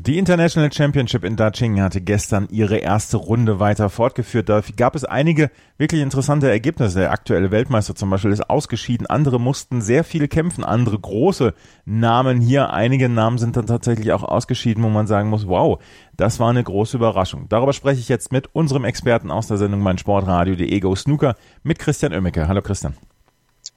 Die International Championship in Daching hatte gestern ihre erste Runde weiter fortgeführt. Da gab es einige wirklich interessante Ergebnisse. Der aktuelle Weltmeister zum Beispiel ist ausgeschieden. Andere mussten sehr viel kämpfen. Andere große Namen hier. Einige Namen sind dann tatsächlich auch ausgeschieden, wo man sagen muss, wow, das war eine große Überraschung. Darüber spreche ich jetzt mit unserem Experten aus der Sendung Mein Sportradio, die Ego Snooker, mit Christian Oemmeke. Hallo Christian.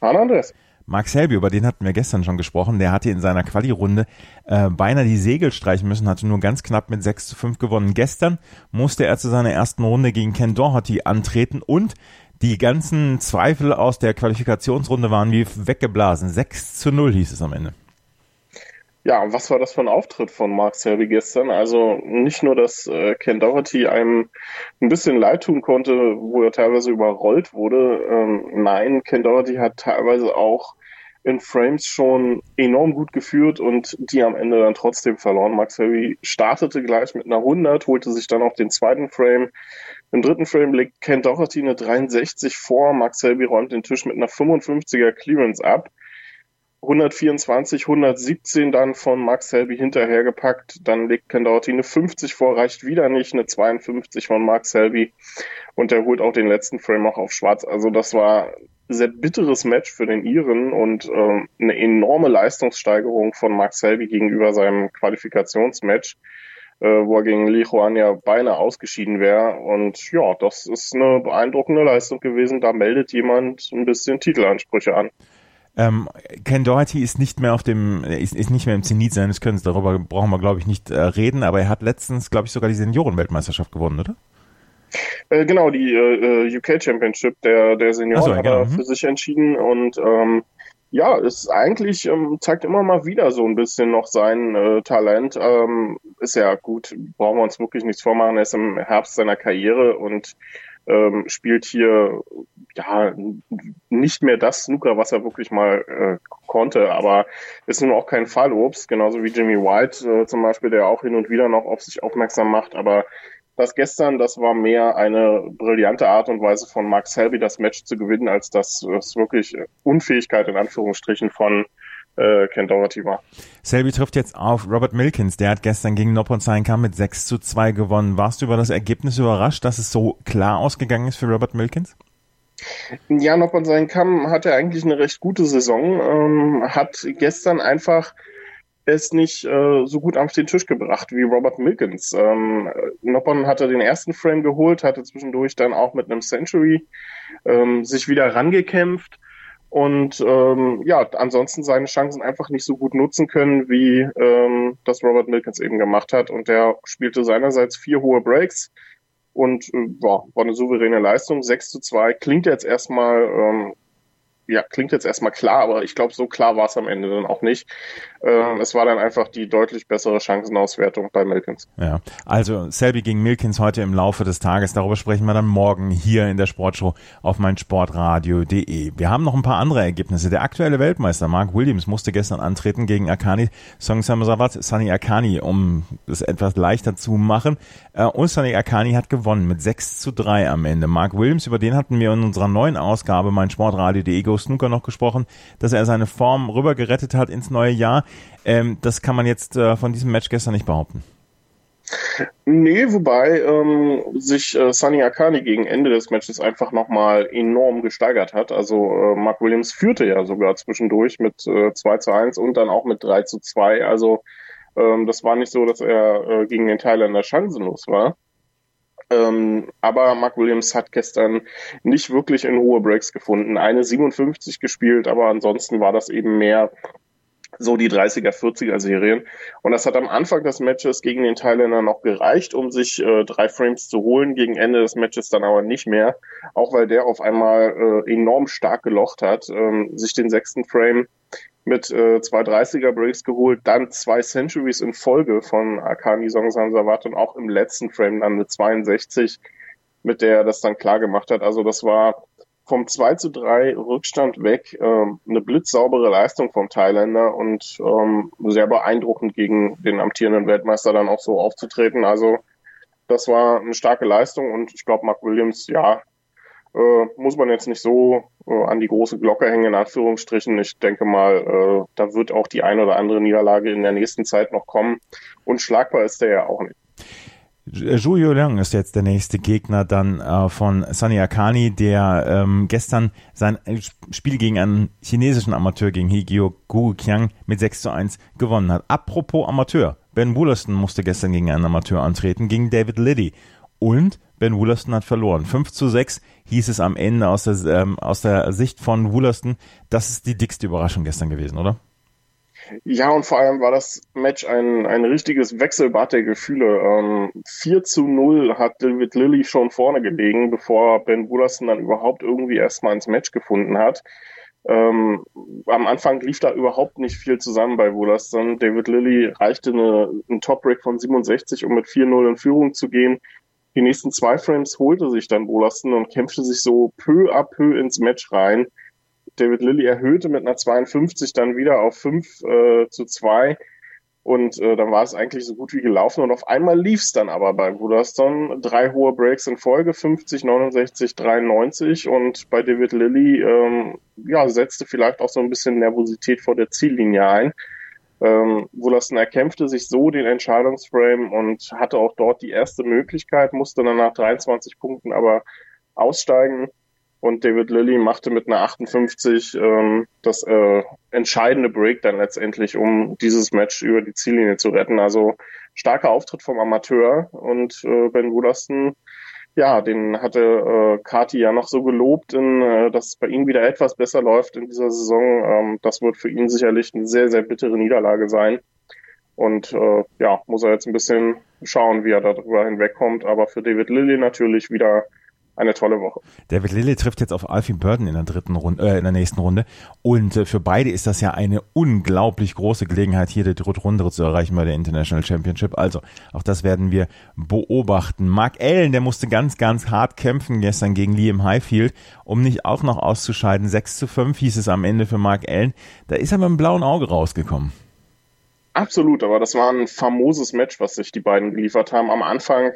Hallo Andreas. Mark Selby, über den hatten wir gestern schon gesprochen, der hatte in seiner Quali-Runde äh, beinahe die Segel streichen müssen, hatte nur ganz knapp mit 6 zu 5 gewonnen. Gestern musste er zu seiner ersten Runde gegen Ken Doherty antreten und die ganzen Zweifel aus der Qualifikationsrunde waren wie weggeblasen. 6 zu 0 hieß es am Ende. Ja, was war das für ein Auftritt von Mark Selby gestern? Also nicht nur, dass äh, Ken Doherty einem ein bisschen leid tun konnte, wo er teilweise überrollt wurde. Ähm, nein, Ken Doherty hat teilweise auch in Frames schon enorm gut geführt und die am Ende dann trotzdem verloren. Mark Selby startete gleich mit einer 100, holte sich dann auch den zweiten Frame. Im dritten Frame legt Ken Doherty eine 63 vor. Mark Selby räumt den Tisch mit einer 55er Clearance ab. 124, 117 dann von Max Selby hinterhergepackt. Dann legt Kendauti eine 50 vor, reicht wieder nicht, eine 52 von Max Selby. Und er holt auch den letzten Frame auch auf schwarz. Also das war ein sehr bitteres Match für den Iren und ähm, eine enorme Leistungssteigerung von Max Selby gegenüber seinem Qualifikationsmatch, äh, wo er gegen Li Juan ja beinahe ausgeschieden wäre. Und ja, das ist eine beeindruckende Leistung gewesen. Da meldet jemand ein bisschen Titelansprüche an. Ähm, Ken Doherty ist nicht mehr auf dem, ist, ist nicht mehr im Zenit seines Könnens. Darüber brauchen wir, glaube ich, nicht äh, reden. Aber er hat letztens, glaube ich, sogar die Seniorenweltmeisterschaft gewonnen, oder? Äh, genau, die äh, UK Championship der, der Senioren so, hat er genau. für mhm. sich entschieden und ähm, ja, es eigentlich ähm, zeigt immer mal wieder so ein bisschen noch sein äh, Talent. Ähm, ist ja gut, brauchen wir uns wirklich nichts vormachen. Er ist im Herbst seiner Karriere und ähm, spielt hier ja nicht mehr das Snooker, was er wirklich mal äh, konnte, aber ist nun auch kein Fallobst, genauso wie Jimmy White äh, zum Beispiel, der auch hin und wieder noch auf sich aufmerksam macht, aber das gestern, das war mehr eine brillante Art und Weise von Mark Selby, das Match zu gewinnen, als das, das wirklich Unfähigkeit in Anführungsstrichen von äh, Ken Doherty war. Selby trifft jetzt auf Robert Milkins. Der hat gestern gegen Noppon Kam mit 6 zu 2 gewonnen. Warst du über das Ergebnis überrascht, dass es so klar ausgegangen ist für Robert Milkins? Ja, Noppon Kam hatte eigentlich eine recht gute Saison, ähm, hat gestern einfach es nicht äh, so gut auf den Tisch gebracht wie Robert Milkins. Ähm, Noppon hatte den ersten Frame geholt, hatte zwischendurch dann auch mit einem Century ähm, sich wieder rangekämpft und ähm, ja, ansonsten seine Chancen einfach nicht so gut nutzen können, wie ähm, das Robert Milkins eben gemacht hat. Und der spielte seinerseits vier hohe Breaks und äh, ja, war eine souveräne Leistung. 6 zu 2 klingt jetzt erstmal ähm, ja, klingt jetzt erstmal klar, aber ich glaube, so klar war es am Ende dann auch nicht. Äh, es war dann einfach die deutlich bessere Chancenauswertung bei Milkins. Ja, also Selby gegen Milkins heute im Laufe des Tages. Darüber sprechen wir dann morgen hier in der Sportshow auf meinsportradio.de. Wir haben noch ein paar andere Ergebnisse. Der aktuelle Weltmeister Mark Williams musste gestern antreten gegen Akani Song Samsawat, Sunny Akani, um es etwas leichter zu machen. Äh, und Sunny Akani hat gewonnen mit 6 zu 3 am Ende. Mark Williams, über den hatten wir in unserer neuen Ausgabe meinsportradio.de Joe Snooker noch gesprochen, dass er seine Form rüber gerettet hat ins neue Jahr. Ähm, das kann man jetzt äh, von diesem Match gestern nicht behaupten. Nee, wobei ähm, sich äh, Sunny Akani gegen Ende des Matches einfach nochmal enorm gesteigert hat. Also äh, Mark Williams führte ja sogar zwischendurch mit äh, 2 zu 1 und dann auch mit 3 zu 2. Also ähm, das war nicht so, dass er äh, gegen den Thailänder chancenlos war. Ähm, aber Mark Williams hat gestern nicht wirklich in hohe Breaks gefunden. Eine 57 gespielt, aber ansonsten war das eben mehr so die 30er, 40er Serien. Und das hat am Anfang des Matches gegen den Thailänder noch gereicht, um sich äh, drei Frames zu holen. Gegen Ende des Matches dann aber nicht mehr. Auch weil der auf einmal äh, enorm stark gelocht hat, ähm, sich den sechsten Frame mit äh, zwei 30er Breaks geholt, dann zwei Centuries in Folge von Akani Songsan und auch im letzten Frame dann eine 62, mit der er das dann klar gemacht hat. Also das war vom 2 zu 3 Rückstand weg ähm, eine blitzsaubere Leistung vom Thailänder und ähm, sehr beeindruckend gegen den amtierenden Weltmeister dann auch so aufzutreten. Also das war eine starke Leistung und ich glaube, Mark Williams, ja, äh, muss man jetzt nicht so äh, an die große Glocke hängen, in Anführungsstrichen. Ich denke mal, äh, da wird auch die eine oder andere Niederlage in der nächsten Zeit noch kommen. Und schlagbar ist der ja auch nicht. Julio Leung ist jetzt der nächste Gegner dann äh, von Sunny Akani, der ähm, gestern sein Spiel gegen einen chinesischen Amateur, gegen Higio Guqiang mit 6 zu 1 gewonnen hat. Apropos Amateur, Ben Woolaston musste gestern gegen einen Amateur antreten, gegen David Liddy. Und Ben Woolaston hat verloren. 5 zu 6 hieß es am Ende aus der, ähm, aus der Sicht von Woolaston. Das ist die dickste Überraschung gestern gewesen, oder? Ja, und vor allem war das Match ein, ein richtiges Wechselbad der Gefühle. Ähm, 4 zu 0 hat David Lilly schon vorne gelegen, bevor Ben Woolaston dann überhaupt irgendwie erstmal ins Match gefunden hat. Ähm, am Anfang lief da überhaupt nicht viel zusammen bei Woolaston. David Lilly reichte eine, einen Top-Break von 67, um mit 4-0 in Führung zu gehen. Die nächsten zwei Frames holte sich dann Woolaston und kämpfte sich so peu à peu ins Match rein. David Lilly erhöhte mit einer 52 dann wieder auf 5 äh, zu 2. Und äh, dann war es eigentlich so gut wie gelaufen. Und auf einmal lief es dann aber bei Wooderston. Drei hohe Breaks in Folge, 50, 69, 93. Und bei David Lilly ähm, ja, setzte vielleicht auch so ein bisschen Nervosität vor der Ziellinie ein. Ähm, Wooderston erkämpfte sich so den Entscheidungsframe und hatte auch dort die erste Möglichkeit, musste dann nach 23 Punkten aber aussteigen. Und David Lilly machte mit einer 58 ähm, das äh, entscheidende Break dann letztendlich, um dieses Match über die Ziellinie zu retten. Also starker Auftritt vom Amateur und äh, Ben Woolaston, ja, den hatte äh, Kati ja noch so gelobt, in, äh, dass es bei ihm wieder etwas besser läuft in dieser Saison. Ähm, das wird für ihn sicherlich eine sehr, sehr bittere Niederlage sein. Und äh, ja, muss er jetzt ein bisschen schauen, wie er darüber hinwegkommt. Aber für David Lilly natürlich wieder eine tolle Woche. David Lilly trifft jetzt auf Alfie Burton in der dritten Runde, äh, in der nächsten Runde. Und äh, für beide ist das ja eine unglaublich große Gelegenheit, hier die dritte Runde zu erreichen bei der International Championship. Also, auch das werden wir beobachten. Mark Allen, der musste ganz, ganz hart kämpfen gestern gegen Liam Highfield, um nicht auch noch auszuscheiden. 6 zu 5 hieß es am Ende für Mark Allen. Da ist er mit einem blauen Auge rausgekommen. Absolut, aber das war ein famoses Match, was sich die beiden geliefert haben. Am Anfang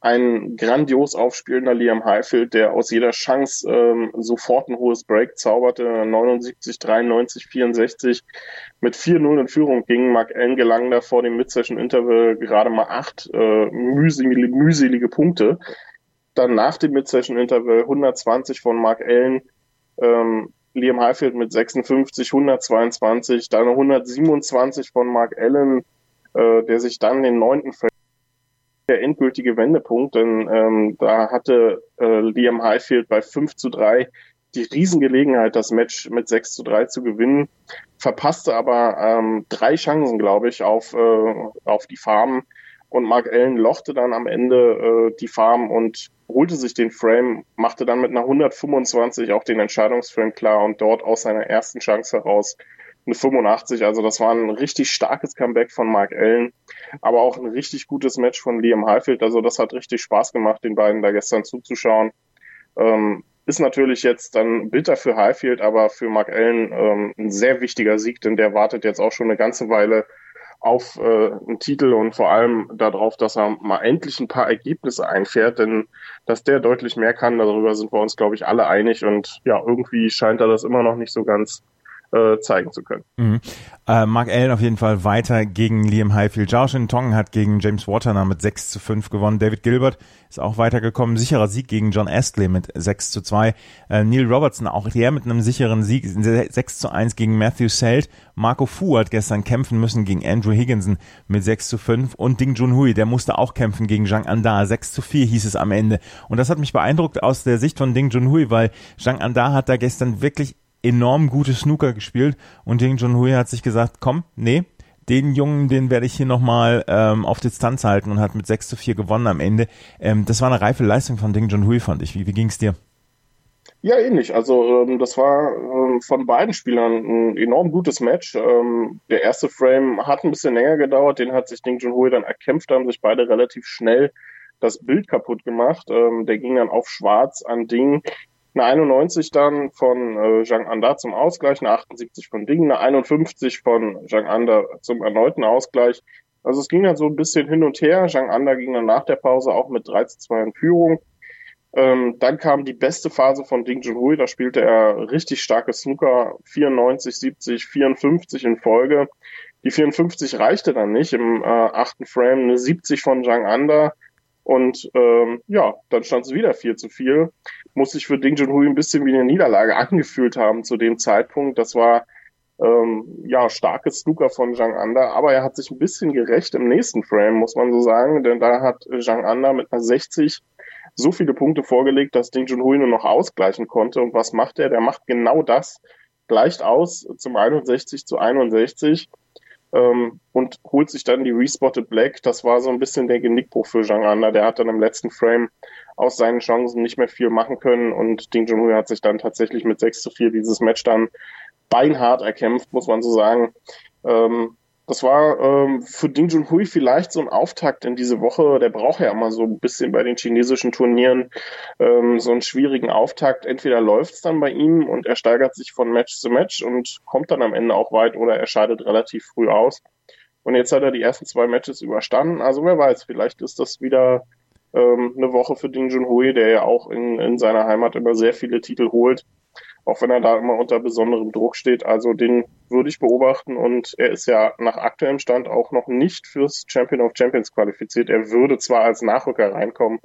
ein grandios aufspielender Liam Highfield, der aus jeder Chance ähm, sofort ein hohes Break zauberte, 79, 93, 64 mit 4-0 in Führung ging. Mark Allen gelang da vor dem Mid-Session-Interval gerade mal acht äh, mühselige, mühselige Punkte. Dann nach dem Mid-Session-Interval 120 von Mark Allen, ähm, Liam Highfield mit 56, 122, dann 127 von Mark Allen, äh, der sich dann den neunten der endgültige Wendepunkt, denn ähm, da hatte äh, Liam Highfield bei 5 zu 3 die Riesengelegenheit, das Match mit 6 zu 3 zu gewinnen, verpasste aber ähm, drei Chancen, glaube ich, auf, äh, auf die Farm. Und Mark Allen lochte dann am Ende äh, die Farm und holte sich den Frame, machte dann mit einer 125 auch den Entscheidungsframe klar und dort aus seiner ersten Chance heraus eine 85. Also das war ein richtig starkes Comeback von Mark Allen, aber auch ein richtig gutes Match von Liam Highfield. Also das hat richtig Spaß gemacht, den beiden da gestern zuzuschauen. Ähm, ist natürlich jetzt dann bitter für Highfield, aber für Mark Allen ähm, ein sehr wichtiger Sieg, denn der wartet jetzt auch schon eine ganze Weile auf äh, einen Titel und vor allem darauf, dass er mal endlich ein paar Ergebnisse einfährt, denn dass der deutlich mehr kann, darüber sind wir uns, glaube ich, alle einig und ja, irgendwie scheint er das immer noch nicht so ganz äh, zeigen zu können. Mhm. Äh, Mark Allen auf jeden Fall weiter gegen Liam Highfield. Zhao Tong hat gegen James Waterner mit 6 zu 5 gewonnen. David Gilbert ist auch weitergekommen. Sicherer Sieg gegen John Astley mit 6 zu 2. Äh, Neil Robertson auch der mit einem sicheren Sieg 6 zu 1 gegen Matthew Selt. Marco Fu hat gestern kämpfen müssen gegen Andrew Higginson mit 6 zu 5 und Ding Junhui, der musste auch kämpfen gegen Zhang Anda. 6 zu 4 hieß es am Ende. Und das hat mich beeindruckt aus der Sicht von Ding Junhui, weil Zhang Anda hat da gestern wirklich enorm gute Snooker gespielt und Ding Junhui hat sich gesagt, komm, nee, den Jungen, den werde ich hier nochmal ähm, auf Distanz halten und hat mit 6 zu 4 gewonnen am Ende. Ähm, das war eine reife Leistung von Ding Junhui, fand ich. Wie, wie ging es dir? Ja, ähnlich. Also ähm, das war ähm, von beiden Spielern ein enorm gutes Match. Ähm, der erste Frame hat ein bisschen länger gedauert, den hat sich Ding Junhui dann erkämpft, haben sich beide relativ schnell das Bild kaputt gemacht. Ähm, der ging dann auf Schwarz an Ding. Eine 91 dann von äh, Zhang Anda zum Ausgleich, eine 78 von Ding, eine 51 von Zhang Anda zum erneuten Ausgleich. Also es ging dann so ein bisschen hin und her. Zhang Anda ging dann nach der Pause auch mit 3 zu 2 in Führung. Ähm, dann kam die beste Phase von Ding Junhui, da spielte er richtig starke Snooker, 94, 70, 54 in Folge. Die 54 reichte dann nicht im äh, achten Frame, eine 70 von Zhang Anda und ähm, ja, dann stand es wieder 4 zu 4. Muss sich für Ding Junhui ein bisschen wie eine Niederlage angefühlt haben zu dem Zeitpunkt. Das war ähm, ja, starkes Snooker von Zhang Anda, aber er hat sich ein bisschen gerecht im nächsten Frame, muss man so sagen, denn da hat Zhang Anda mit einer 60 so viele Punkte vorgelegt, dass Ding Junhui nur noch ausgleichen konnte. Und was macht er? Der macht genau das, gleicht aus zum 61 zu 61 ähm, und holt sich dann die Respotted Black. Das war so ein bisschen der Genickbruch für Zhang Anda. Der hat dann im letzten Frame aus seinen Chancen nicht mehr viel machen können und Ding Junhui hat sich dann tatsächlich mit 6 zu 4 dieses Match dann beinhart erkämpft, muss man so sagen. Ähm, das war ähm, für Ding Junhui vielleicht so ein Auftakt in diese Woche. Der braucht ja immer so ein bisschen bei den chinesischen Turnieren ähm, so einen schwierigen Auftakt. Entweder läuft es dann bei ihm und er steigert sich von Match zu Match und kommt dann am Ende auch weit oder er scheidet relativ früh aus. Und jetzt hat er die ersten zwei Matches überstanden. Also wer weiß, vielleicht ist das wieder ähm, eine Woche für Ding Junhui, der ja auch in, in seiner Heimat immer sehr viele Titel holt auch wenn er da immer unter besonderem Druck steht. Also den würde ich beobachten und er ist ja nach aktuellem Stand auch noch nicht fürs Champion of Champions qualifiziert. Er würde zwar als Nachrücker reinkommen,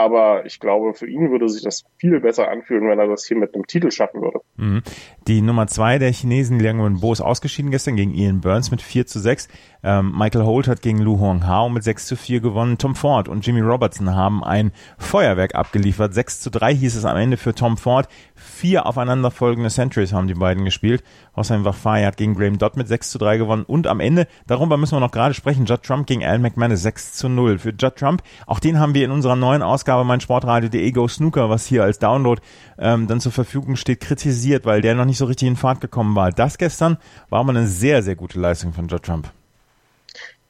aber ich glaube, für ihn würde sich das viel besser anfühlen, wenn er das hier mit einem Titel schaffen würde. Mhm. Die Nummer zwei der Chinesen, Liang Wenbo, ist ausgeschieden gestern gegen Ian Burns mit 4 zu 6. Ähm, Michael Holt hat gegen Lu Hong Hao mit 6 zu 4 gewonnen. Tom Ford und Jimmy Robertson haben ein Feuerwerk abgeliefert. 6 zu 3 hieß es am Ende für Tom Ford. Vier aufeinanderfolgende Centuries haben die beiden gespielt. Hossein Wachfai hat gegen Graham Dodd mit 6 zu 3 gewonnen. Und am Ende, darüber müssen wir noch gerade sprechen, Judd Trump gegen Alan McManus 6 zu 0. Für Judd Trump, auch den haben wir in unserer neuen Ausgabe mein Sportradio.de Go Snooker, was hier als Download ähm, dann zur Verfügung steht, kritisiert, weil der noch nicht so richtig in Fahrt gekommen war. Das gestern war aber eine sehr, sehr gute Leistung von Judd Trump.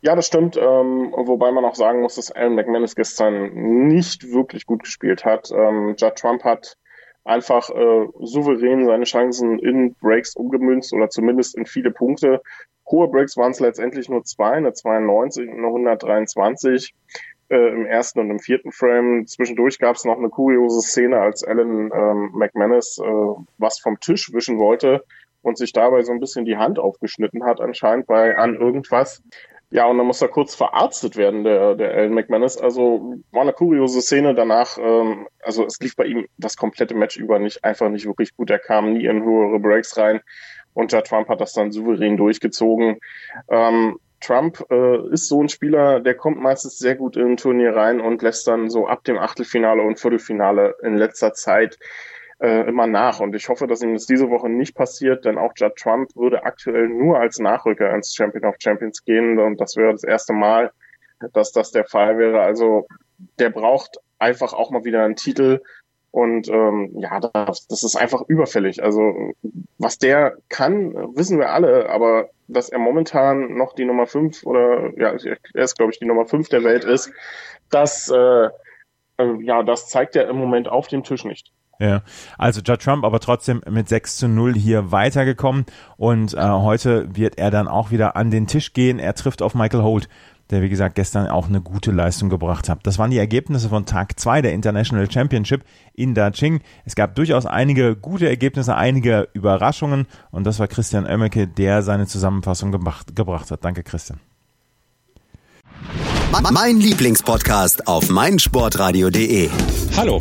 Ja, das stimmt. Ähm, wobei man auch sagen muss, dass Alan McManus gestern nicht wirklich gut gespielt hat. Ähm, Judd Trump hat einfach äh, souverän seine Chancen in Breaks umgemünzt oder zumindest in viele Punkte. Hohe Breaks waren es letztendlich nur zwei, eine 92 und eine 123 äh, im ersten und im vierten Frame. Zwischendurch gab es noch eine kuriose Szene, als Alan ähm, McManus äh, was vom Tisch wischen wollte und sich dabei so ein bisschen die Hand aufgeschnitten hat, anscheinend bei an irgendwas. Ja, und dann muss er kurz verarztet werden, der, der Alan McManus. Also war eine kuriose Szene danach. Ähm, also es lief bei ihm das komplette Match über nicht einfach nicht wirklich gut. Er kam nie in höhere Breaks rein und der Trump hat das dann souverän durchgezogen. Ähm, Trump äh, ist so ein Spieler, der kommt meistens sehr gut in ein Turnier rein und lässt dann so ab dem Achtelfinale und Viertelfinale in letzter Zeit äh, immer nach. Und ich hoffe, dass ihm das diese Woche nicht passiert, denn auch Judd Trump würde aktuell nur als Nachrücker ins Champion of Champions gehen. Und das wäre das erste Mal, dass das der Fall wäre. Also der braucht einfach auch mal wieder einen Titel. Und ähm, ja, das, das ist einfach überfällig. Also was der kann, wissen wir alle, aber dass er momentan noch die Nummer fünf oder ja, er ist, glaube ich, die Nummer fünf der Welt ist, das äh, äh, ja, das zeigt er im Moment auf dem Tisch nicht. Ja, also Judd Trump aber trotzdem mit 6 zu 0 hier weitergekommen und äh, heute wird er dann auch wieder an den Tisch gehen. Er trifft auf Michael Holt, der wie gesagt gestern auch eine gute Leistung gebracht hat. Das waren die Ergebnisse von Tag 2 der International Championship in Daching. Es gab durchaus einige gute Ergebnisse, einige Überraschungen und das war Christian Oemmeke, der seine Zusammenfassung gebracht, gebracht hat. Danke Christian. Mein Lieblingspodcast auf meinsportradio.de. Hallo,